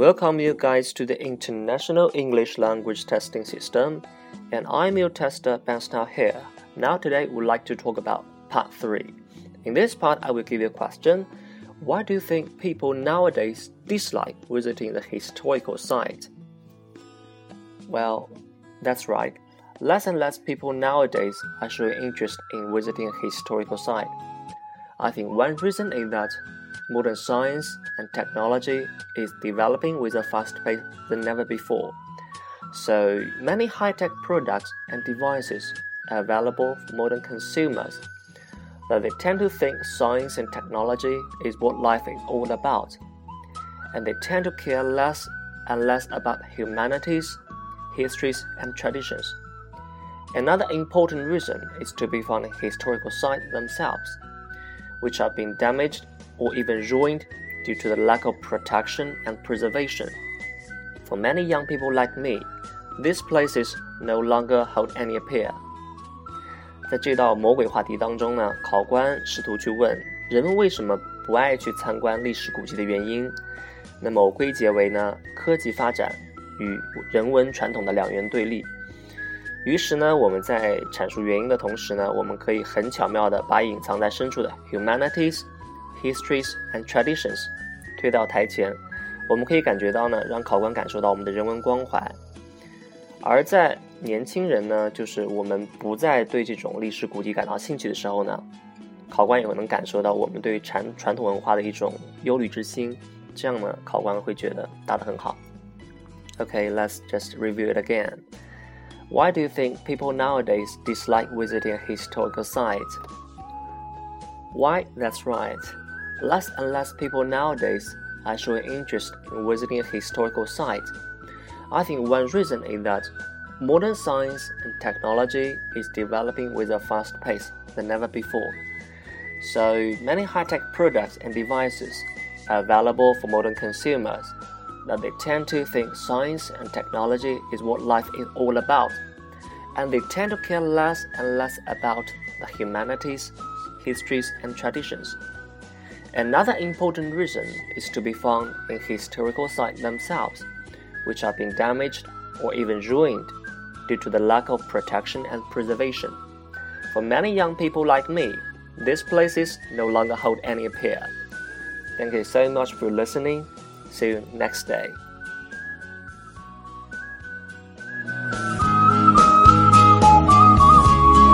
Welcome you guys to the International English Language Testing System, and I'm your tester Ben Star here. Now today we'd like to talk about part 3. In this part I will give you a question. Why do you think people nowadays dislike visiting the historical site? Well, that's right. Less and less people nowadays are showing interest in visiting a historical site. I think one reason is that modern science and technology is developing with a faster pace than ever before. So many high-tech products and devices are available for modern consumers But they tend to think science and technology is what life is all about. And they tend to care less and less about humanities, histories, and traditions. Another important reason is to be found in historical sites themselves, which have been damaged or even ruined due to the lack of protection and preservation. For many young people like me, these places no longer hold any appeal. 在这道魔鬼话题当中呢，考官试图去问人们为什么不爱去参观历史古迹的原因。那么我归结为呢，科技发展与人文传统的两元对立。于是呢，我们在阐述原因的同时呢，我们可以很巧妙的把隐藏在深处的 humanities、 histories and traditions 推到台前。我们可以感觉到呢，让考官感受到我们的人文关怀。而在年轻人呢，就是我们不再对这种历史古迹感到兴趣的时候呢，考官也能感受到我们对传传统文化的一种忧虑之心。这样呢，考官会觉得答得很好。Okay, let's just review it again. Why do you think people nowadays dislike visiting a historical site? Why, that's right. Less and less people nowadays are showing interest in visiting historical site. I think one reason is that modern science and technology is developing with a fast pace than ever before. So many high-tech products and devices are available for modern consumers that they tend to think science and technology is what life is all about, and they tend to care less and less about the humanities, histories, and traditions. Another important reason is to be found in historical sites themselves, which have been damaged or even ruined due to the lack of protection and preservation. For many young people like me, these places no longer hold any appeal. Thank you so much for listening. See you next day.